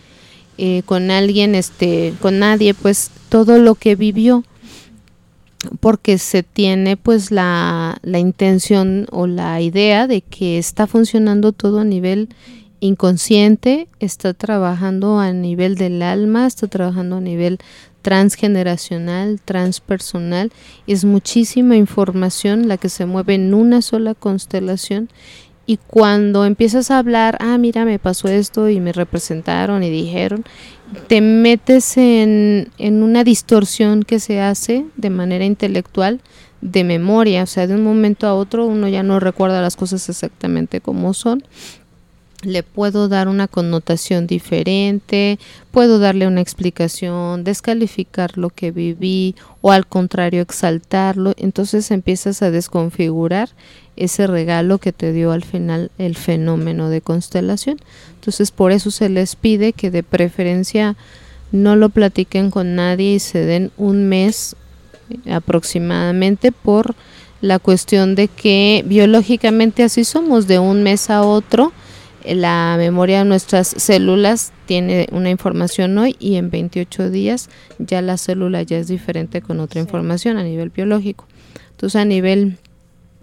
eh, con alguien, este, con nadie, pues todo lo que vivió, porque se tiene pues la, la intención o la idea de que está funcionando todo a nivel inconsciente, está trabajando a nivel del alma, está trabajando a nivel transgeneracional, transpersonal, es muchísima información la que se mueve en una sola constelación. Y cuando empiezas a hablar, ah, mira, me pasó esto y me representaron y dijeron, te metes en, en una distorsión que se hace de manera intelectual de memoria, o sea, de un momento a otro uno ya no recuerda las cosas exactamente como son. Le puedo dar una connotación diferente, puedo darle una explicación, descalificar lo que viví o al contrario exaltarlo, entonces empiezas a desconfigurar ese regalo que te dio al final el fenómeno de constelación. Entonces por eso se les pide que de preferencia no lo platiquen con nadie y se den un mes aproximadamente por la cuestión de que biológicamente así somos, de un mes a otro la memoria de nuestras células tiene una información hoy y en 28 días ya la célula ya es diferente con otra información a nivel biológico. Entonces a nivel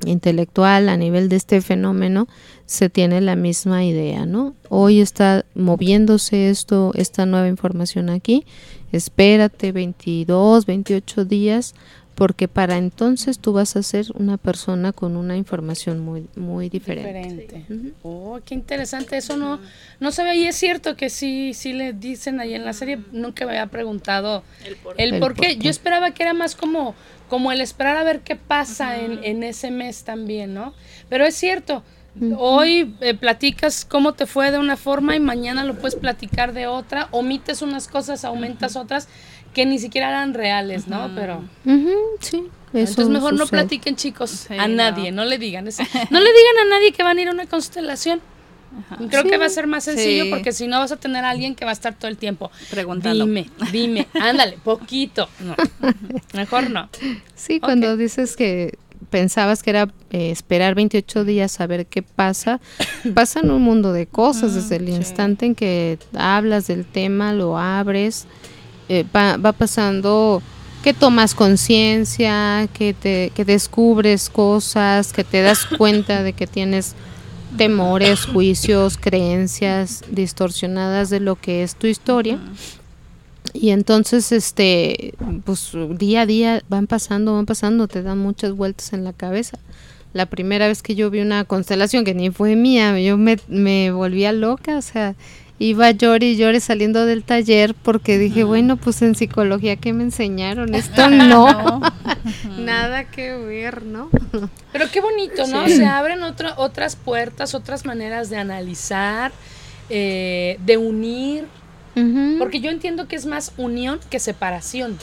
intelectual, a nivel de este fenómeno, se tiene la misma idea, ¿no? Hoy está moviéndose esto, esta nueva información aquí, espérate 22, 28 días, porque para entonces tú vas a ser una persona con una información muy, muy diferente. Diferente. Oh, qué interesante. Eso no, no sabía. Y es cierto que sí, sí le dicen ahí en la serie. Nunca me había preguntado el por, el El por qué. por qué. Yo esperaba que era más como, como el esperar a ver qué pasa en, en ese mes también, ¿no? Pero es cierto. Hoy eh, platicas cómo te fue de una forma y mañana lo puedes platicar de otra. Omites unas cosas, aumentas otras que ni siquiera eran reales, ¿no? Pero sí, eso entonces mejor no platiquen, chicos, Sí, a no. nadie, no le digan eso. [LAUGHS] No le digan a nadie que van a ir a una constelación. Creo que va a ser más sencillo Sí. porque si no vas a tener a alguien que va a estar todo el tiempo. Preguntando. Dime, dime, [LAUGHS] ándale, poquito. No, [LAUGHS] mejor no. Sí, cuando dices que pensabas que era eh, esperar 28 días a ver qué pasa, [COUGHS] pasan un mundo de cosas desde el instante en que hablas del tema, lo abres, eh, va, va pasando que tomas conciencia, que te que descubres cosas, que te das cuenta de que tienes temores, juicios, creencias distorsionadas de lo que es tu historia. Y entonces, este, pues día a día van pasando, van pasando, te dan muchas vueltas en la cabeza. La primera vez que yo vi una constelación que ni fue mía, yo me, me volvía loca, o sea, iba llore y llore saliendo del taller porque dije, bueno, pues en psicología que me enseñaron, [LAUGHS] esto no, nada que ver, ¿no? Pero qué bonito, ¿no? Se abren otra- otras puertas, otras maneras de analizar, eh, de unir. Porque yo entiendo que es más unión que separación.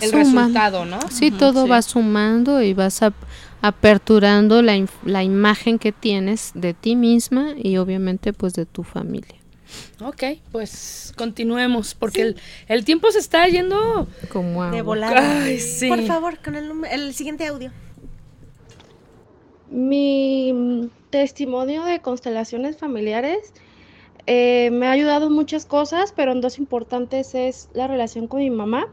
El Suma. resultado, ¿no? Sí, todo sí. va sumando y vas ap- aperturando la, la imagen que tienes de ti misma y obviamente pues de tu familia. Ok, pues continuemos, porque el, el tiempo se está yendo. Como De volada. Ay, sí. Por favor, con el, número- el siguiente audio. Mi testimonio de constelaciones familiares eh, me ha ayudado en muchas cosas, pero en dos importantes es la relación con mi mamá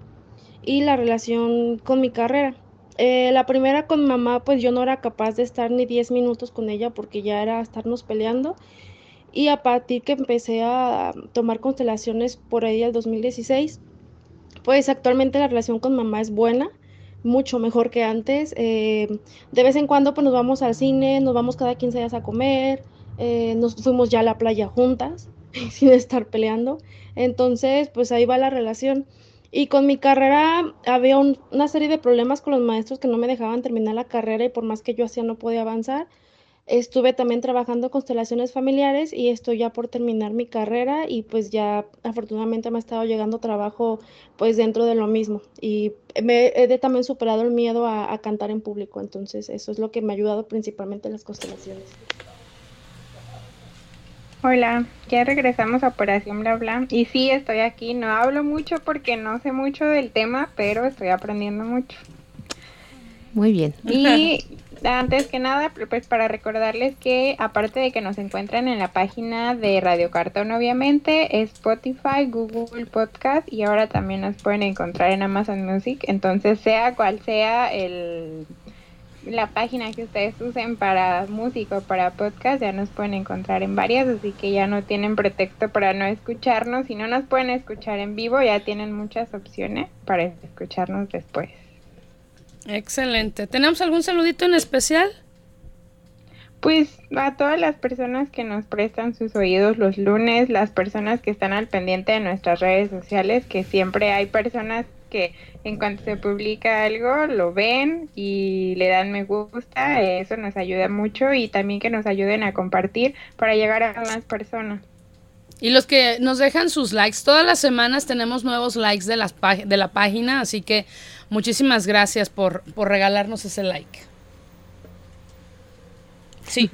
y la relación con mi carrera. Eh, la primera con mi mamá, pues yo no era capaz de estar ni 10 minutos con ella porque ya era estarnos peleando. Y a partir que empecé a tomar constelaciones por ahí del 2016, pues actualmente la relación con mamá es buena, mucho mejor que antes. Eh, de vez en cuando pues nos vamos al cine, nos vamos cada 15 días a comer, eh, nos fuimos ya a la playa juntas, [LAUGHS] sin estar peleando. Entonces, pues ahí va la relación. Y con mi carrera había un- una serie de problemas con los maestros que no me dejaban terminar la carrera y por más que yo hacía no podía avanzar. Estuve también trabajando constelaciones familiares y estoy ya por terminar mi carrera y pues ya afortunadamente me ha estado llegando trabajo pues dentro de lo mismo y me he también superado el miedo a, cantar en público, entonces eso es lo que me ha ayudado principalmente en las constelaciones. Hola, ya regresamos a Operación Bla Bla. Y sí, estoy aquí. No hablo mucho porque no sé mucho del tema, pero estoy aprendiendo mucho. Muy bien. [LAUGHS] Y antes que nada, pues para recordarles que aparte de que nos encuentran en la página de Radio Cartón, obviamente, Spotify, Google Podcast y ahora también nos pueden encontrar en Amazon Music. Entonces, sea cual sea el la página que ustedes usen para música o para podcast, ya nos pueden encontrar en varias, así que ya no tienen pretexto para no escucharnos. Si no nos pueden escuchar en vivo, ya tienen muchas opciones para escucharnos después. Excelente. ¿Tenemos algún saludito en especial? Pues a todas las personas que nos prestan sus oídos los lunes, las personas que están al pendiente de nuestras redes sociales, que siempre hay personas que en cuanto se publica algo lo ven y le dan me gusta, eso nos ayuda mucho y también que nos ayuden a compartir para llegar a más personas. Y los que nos dejan sus likes, todas las semanas tenemos nuevos likes de, las de la página, así que muchísimas gracias por, por regalarnos ese like. [LAUGHS] Sí.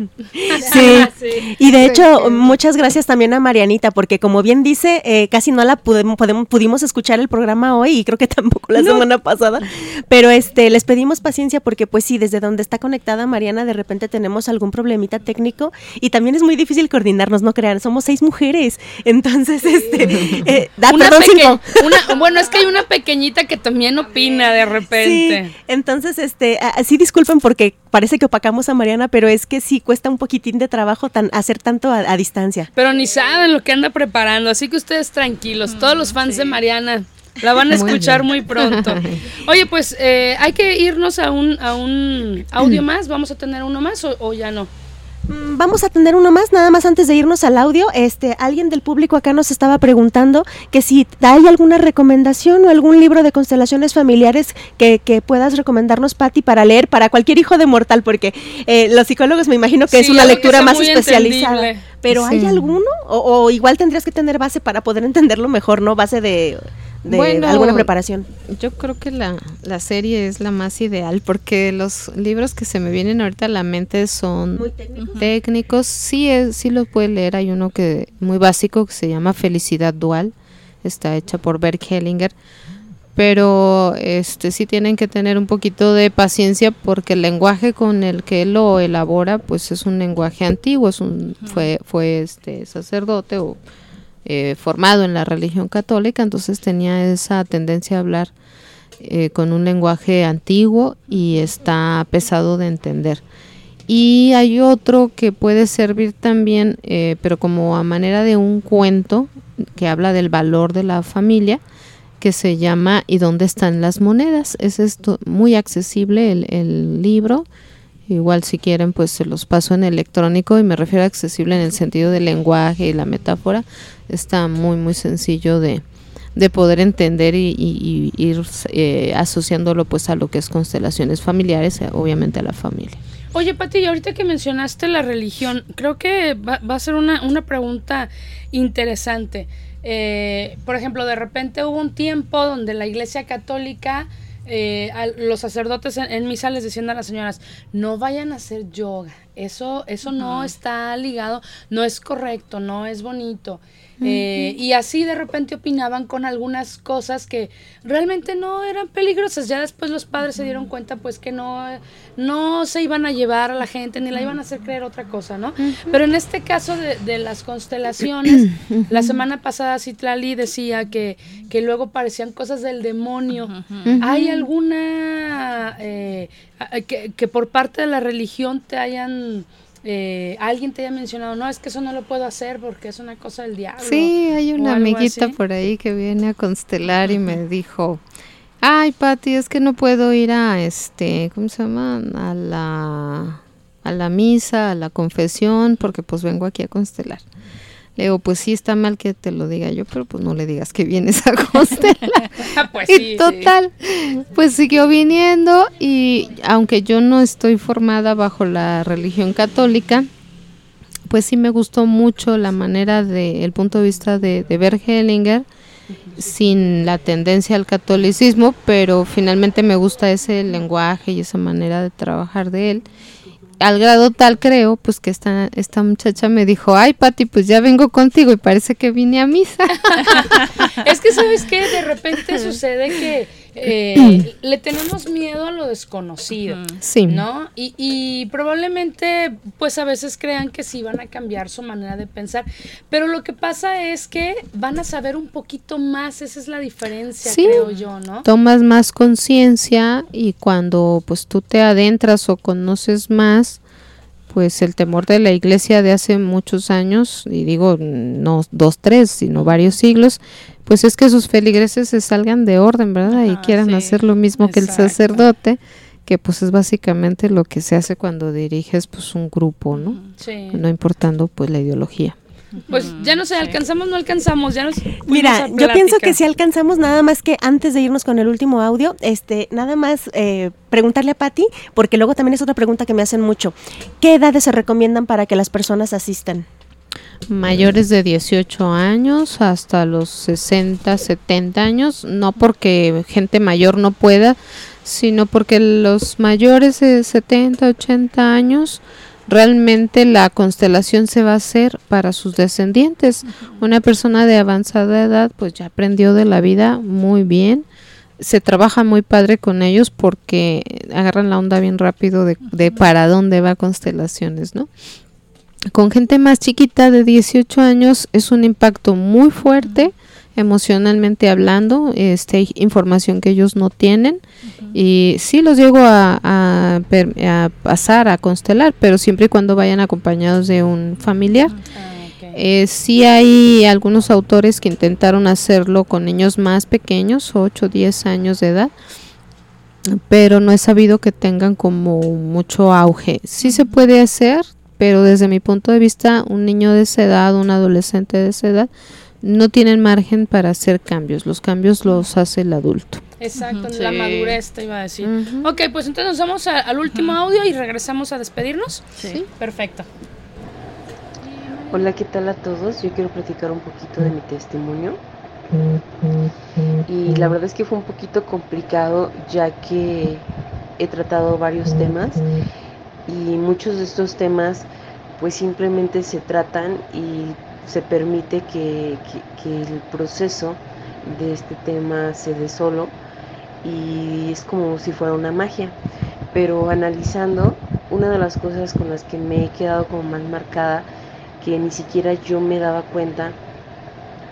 Sí. Y de hecho, muchas gracias también a Marianita, porque como bien dice, eh, casi no la pudimos, pudimos escuchar el programa hoy y creo que [LAUGHS] tampoco la semana pasada. Pero este, les pedimos paciencia porque pues sí, desde donde está conectada Mariana, de repente tenemos algún problemita técnico y también es muy difícil coordinarnos, no crean, somos seis mujeres. Entonces, este, [LAUGHS] eh, ah, Una perdón, peque- cinco. una- bueno, es que hay una pequeñita que también opina de repente. Sí, entonces, este, ah, sí disculpen porque parece que opacamos a Mariana, pero es que sí cuesta un poquitín de trabajo tan, hacer tanto a, a distancia. Pero ni saben lo que anda preparando, así que ustedes tranquilos, todos los fans de Mariana la van a [LAUGHS] escuchar muy pronto. [LAUGHS] Oye, pues eh, hay que irnos a un, a un audio más, vamos a tener uno más o, o ya no. Mm, Vamos a tener uno más, nada más antes de irnos al audio. Este, alguien del público acá nos estaba preguntando que si hay alguna recomendación o algún libro de constelaciones familiares que, que puedas recomendarnos, Patti, para leer para cualquier hijo de mortal, porque eh, los psicólogos me imagino que es una lectura más especializada. entendible. Pero ¿hay alguno? O, o igual tendrías que tener base para poder [LAUGHS] entenderlo mejor, ¿no? Base de, de Bueno, alguna preparación. Yo creo que la, la serie es la más ideal porque los libros que se me vienen ahorita a la mente son técnicos. Sí, es, sí los puede leer. Hay uno que muy básico que se llama Felicidad Dual. Está hecha por Bert Hellinger. Pero este sí tienen que tener un poquito de paciencia porque el lenguaje con el que él lo elabora pues es un lenguaje antiguo, es un fue fue este sacerdote o eh, formado en la religión católica, entonces tenía esa tendencia a hablar eh, con un lenguaje antiguo y está pesado de entender. Y hay otro que puede servir también, eh, pero como a manera de un cuento que habla del valor de la familia, que se llama ¿Y dónde están las monedas? Es esto muy accesible el, el libro. Igual si quieren pues se los paso en electrónico y me refiero a accesible en el sentido del lenguaje y la metáfora. Está muy muy sencillo de, de poder entender y, ir eh, asociándolo pues a lo que es constelaciones familiares, eh, obviamente a la familia. Oye, Pati, ahorita que mencionaste la religión, creo que va, va a ser una, una pregunta interesante. eh, por ejemplo, de repente hubo un tiempo donde la Iglesia Católica eh, los sacerdotes en, en, misa les decían a las señoras, no vayan a hacer yoga, eso, eso no está ligado, no es correcto, no es bonito. Eh, y así de repente opinaban con algunas cosas que realmente no eran peligrosas. Ya después los padres se dieron cuenta pues que no, no se iban a llevar a la gente ni la iban a hacer creer otra cosa, ¿no? Pero en este caso de, de las constelaciones, la semana pasada Citlali decía que, que luego parecían cosas del demonio. ¿Hay alguna eh, que, que por parte de la religión te hayan eh, alguien te haya mencionado, no, es que eso no lo puedo hacer porque es una cosa del diablo. Sí, hay una amiguita por ahí que viene a constelar y me dijo, ay, Pati, es que no puedo ir a, este, ¿cómo se llama? A la, a la misa, a la confesión, porque pues vengo aquí a constelar. Le digo, pues sí está mal que te lo diga yo, pero pues no le digas que vienes a constelar. [LAUGHS] pues y sí, total, pues siguió viniendo y aunque yo no estoy formada bajo la religión católica, pues sí me gustó mucho la manera de, el punto de vista de, de ver Hellinger sin la tendencia al catolicismo, pero finalmente me gusta ese lenguaje y esa manera de trabajar de él al grado tal creo, pues que esta, esta muchacha me dijo, ay Pati, pues ya vengo contigo y parece que vine a misa. [LAUGHS] es que sabes que de repente sucede que eh, le tenemos miedo a lo desconocido, Sí. ¿no? Y, y probablemente, pues a veces crean que sí van a cambiar su manera de pensar, pero lo que pasa es que van a saber un poquito más, esa es la diferencia, Sí. creo yo, ¿no? Tomas más conciencia y cuando pues tú te adentras o conoces más, pues el temor de la iglesia de hace muchos años, y digo no dos, tres, sino varios siglos, pues es que sus feligreses se salgan de orden, ¿verdad? y quieran hacer lo mismo que el sacerdote, que pues es básicamente lo que se hace cuando diriges pues un grupo, ¿no? Sí. No importando pues la ideología. Pues ya no sé, alcanzamos, no alcanzamos, ya nos Mira, yo pienso que si alcanzamos nada más que antes de irnos con el último audio, este, nada más eh, preguntarle a Patti, porque luego también es otra pregunta que me hacen mucho. ¿Qué edades se recomiendan para que las personas asistan? Mayores de 18 años hasta los 60, 70 años, no porque gente mayor no pueda, sino porque los mayores de 70, 80 años, realmente la constelación se va a hacer para sus descendientes. Una persona de avanzada edad pues ya aprendió de la vida muy bien. Se trabaja muy padre con ellos porque agarran la onda bien rápido de, de para dónde va constelaciones, ¿no? Con gente más chiquita de 18 años es un impacto muy fuerte emocionalmente hablando, este información que ellos no tienen y sí los llego a, a per- a pasar a constelar, pero siempre y cuando vayan acompañados de un familiar. Eh, sí hay algunos autores que intentaron hacerlo con niños más pequeños, 8 o 10 años de edad, pero no he sabido que tengan como mucho auge. Sí se puede hacer, pero desde mi punto de vista, un niño de esa edad, un adolescente de esa edad, no tienen margen para hacer cambios. Los cambios los hace el adulto. Exacto, Ujú. la Sí. madurez te iba a decir. Ok, pues entonces nos vamos a- al último audio y regresamos a despedirnos. Sí. Perfecto. Hola, ¿qué tal a todos? Yo quiero platicar un poquito de mi testimonio. Y la verdad es que fue un poquito complicado ya que he tratado varios temas y muchos de estos temas pues simplemente se tratan y se permite que, que- el proceso de este tema se dé solo y es como si fuera una magia. Pero analizando, una de las cosas con las que me he quedado como más marcada, que ni siquiera yo me daba cuenta,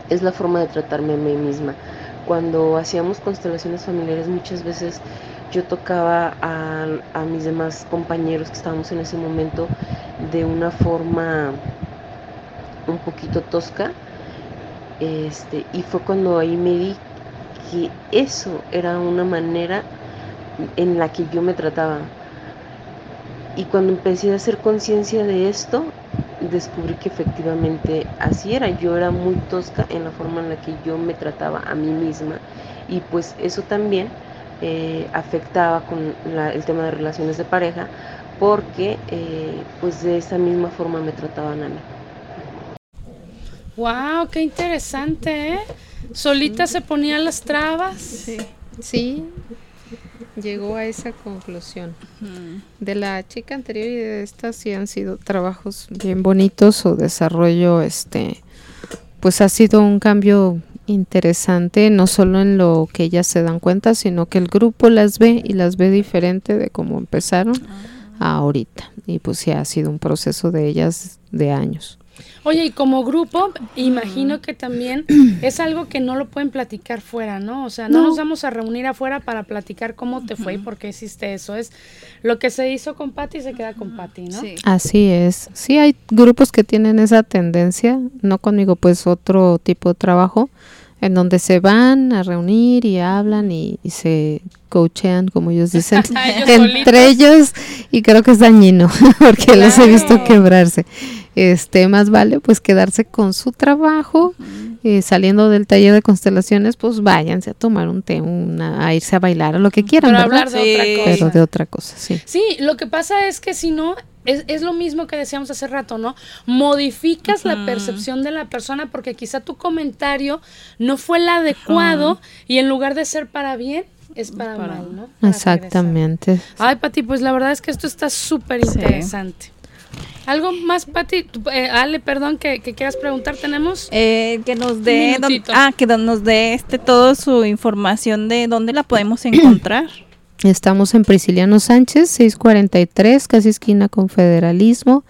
es la forma de tratarme a mí misma. Cuando hacíamos constelaciones familiares muchas veces yo tocaba a, a mis demás compañeros que estábamos en ese momento de una forma un poquito tosca. Este, y fue cuando ahí me di que eso era una manera en la que yo me trataba. Y cuando empecé a hacer conciencia de esto, descubrí que efectivamente así era. Yo era muy tosca en la forma en la que yo me trataba a mí misma. Y pues eso también eh, afectaba con la- el tema de relaciones de pareja, porque eh, pues de esa misma forma me trataban a mí. Wow, qué interesante, ¿eh? Solita se ponía las trabas. Sí. Sí, llegó a esa conclusión. De la chica anterior y de esta sí han sido trabajos bien bonitos, su desarrollo, este, pues ha sido un cambio interesante, no solo en lo que ellas se dan cuenta, sino que el grupo las ve y las ve diferente de cómo empezaron a ahorita. Y pues sí ha sido un proceso de ellas de años. Oye, y como grupo, imagino que también [CLEARS THROAT] es algo que no lo pueden platicar fuera, ¿no? O sea, no, No. nos vamos a reunir afuera para platicar cómo te fue y por qué hiciste eso. Es lo que se hizo con Patty se queda con Patty, ¿no? Así es. Sí hay grupos que tienen esa tendencia, no conmigo, pues otro tipo de trabajo, en donde se van a reunir y hablan y, y se coachean, como ellos dicen, [LAUGHS] Ellos entre ellos y creo que es dañino [LAUGHS] porque los he visto Claro. quebrarse. Este, más vale pues quedarse con su trabajo, eh, saliendo del taller de constelaciones, pues váyanse a tomar un té, una, a irse a bailar, o lo que quieran, Pero ¿verdad? hablar de otra cosa. Pero de otra cosa, sí. Sí, lo que pasa es que si no, es, es lo mismo que decíamos hace rato, ¿no? Modificas la percepción de la persona porque quizá tu comentario no fue el adecuado y en lugar de ser para bien, es para, mal, ¿no? Para Exactamente. Ay, Pati, pues la verdad es que esto está súper interesante. ¿Algo más, Pati? Eh, Ale, perdón, que, que quieras preguntar, ¿tenemos? Eh, que nos dé, ah, que nos dé este toda su información de dónde la podemos [CLEARS THROAT] encontrar. Estamos en Prisciliano Sánchez, 643, casi esquina con Federalismo.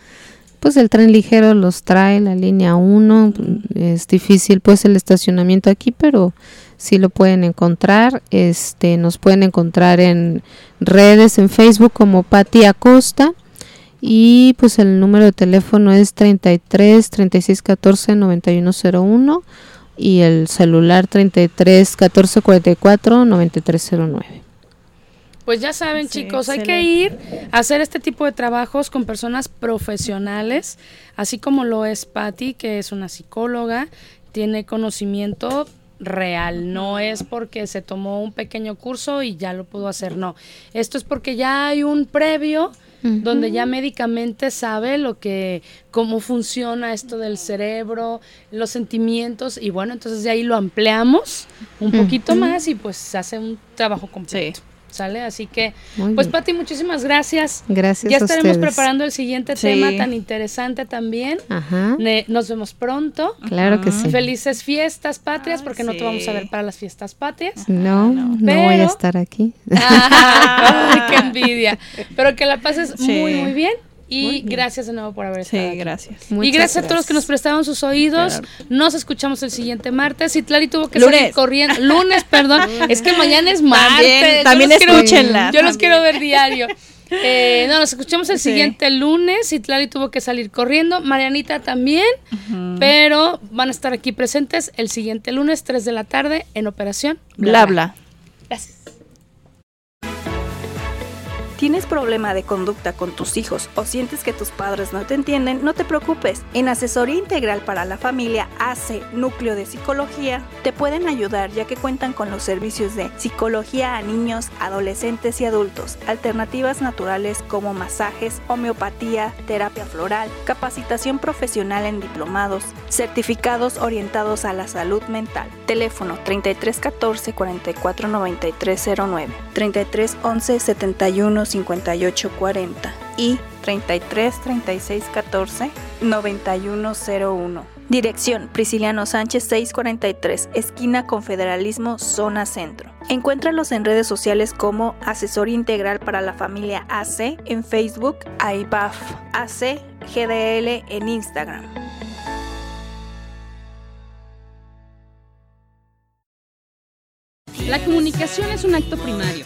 Pues el tren ligero los trae, la línea 1. Es difícil pues el estacionamiento aquí, pero sí lo pueden encontrar. Este, nos pueden encontrar en redes, en Facebook como Pati Acosta. Y pues el número de teléfono es 33 36 14 9101 y el celular 33 14 44 9309. Pues ya saben, chicos, hay que ir a hacer este tipo de trabajos con personas profesionales, así como lo es Patty, que es una psicóloga, tiene conocimiento real, no es porque se tomó un pequeño curso y ya lo pudo hacer, no. Esto es porque ya hay un previo donde ya médicamente sabe lo que cómo funciona esto del cerebro, los sentimientos y bueno, entonces de ahí lo ampliamos un poquito más y pues se hace un trabajo completo. ¿Sale? Así que, Muy pues. Pati, muchísimas gracias. Gracias Ya a estaremos ustedes. preparando el siguiente Sí. tema tan interesante también. Ajá. Ne- nos vemos pronto. Claro que sí. Felices fiestas patrias, porque no te vamos a ver para las fiestas patrias. No, no, voy a Pero- estar aquí. [LAUGHS] Qué [LAUGHS] envidia. Pero que la pases Sí. muy, muy bien. Y gracias de nuevo por haber estado. aquí. gracias. y gracias, a todos los que nos prestaron sus oídos. Nos escuchamos el siguiente martes. Y Tlari tuvo que Lunes. salir corriendo. Lunes, perdón. [LAUGHS] es que mañana es martes. También quiero- escúchenla, Yo los quiero ver diario. [LAUGHS] Eh, no, nos escuchamos el Sí. siguiente lunes. Y Tlari tuvo que salir corriendo. Marianita también. Pero van a estar aquí presentes el siguiente lunes, 3 de la tarde, en Operación Bla, bla. Gracias. ¿Tienes problema de conducta con tus hijos o sientes que tus padres no te entienden? No te preocupes. En Asesoría Integral para la Familia AC Núcleo de Psicología te pueden ayudar ya que cuentan con los servicios de psicología a niños, adolescentes y adultos, alternativas naturales como masajes, homeopatía, terapia floral, capacitación profesional en diplomados, certificados orientados a la salud mental. Teléfono 3314 44 93 09, 3311 71 58 40 y 33 36 14 91 01. Dirección Prisciliano Sánchez 643, esquina Confederalismo, zona centro. Encuéntralos en redes sociales como Asesor Integral para la Familia AC en Facebook, AIBAF AC GDL en Instagram. La comunicación es un acto primario.